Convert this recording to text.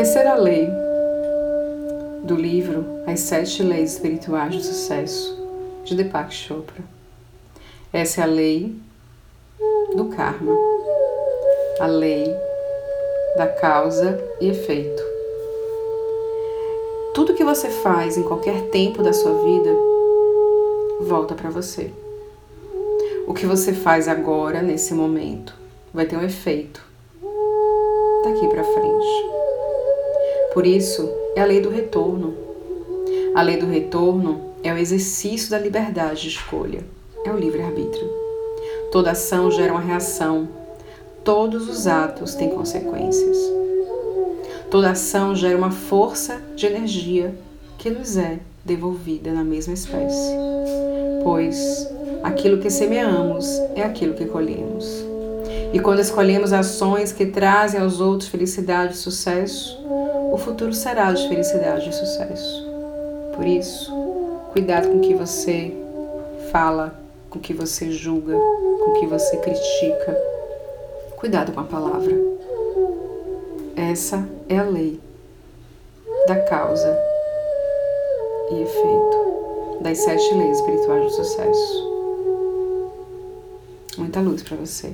Terceira lei do livro As Sete Leis Espirituais do Sucesso, de Deepak Chopra. Essa é a lei do karma, a lei da causa e efeito. Tudo que você faz em qualquer tempo da sua vida volta para você. O que você faz agora, nesse momento, vai ter um efeito daqui para frente. Por isso, é a lei do retorno. A lei do retorno é o exercício da liberdade de escolha, é o livre-arbítrio. Toda ação gera uma reação, todos os atos têm consequências. Toda ação gera uma força de energia que nos é devolvida na mesma espécie, pois aquilo que semeamos é aquilo que colhemos. E quando escolhemos ações que trazem aos outros felicidade e sucesso, o futuro será de felicidade e sucesso. Por isso, cuidado com o que você fala, com o que você julga, com o que você critica. Cuidado com a palavra. Essa é a lei da causa e efeito das sete leis espirituais do sucesso. Muita luz para você.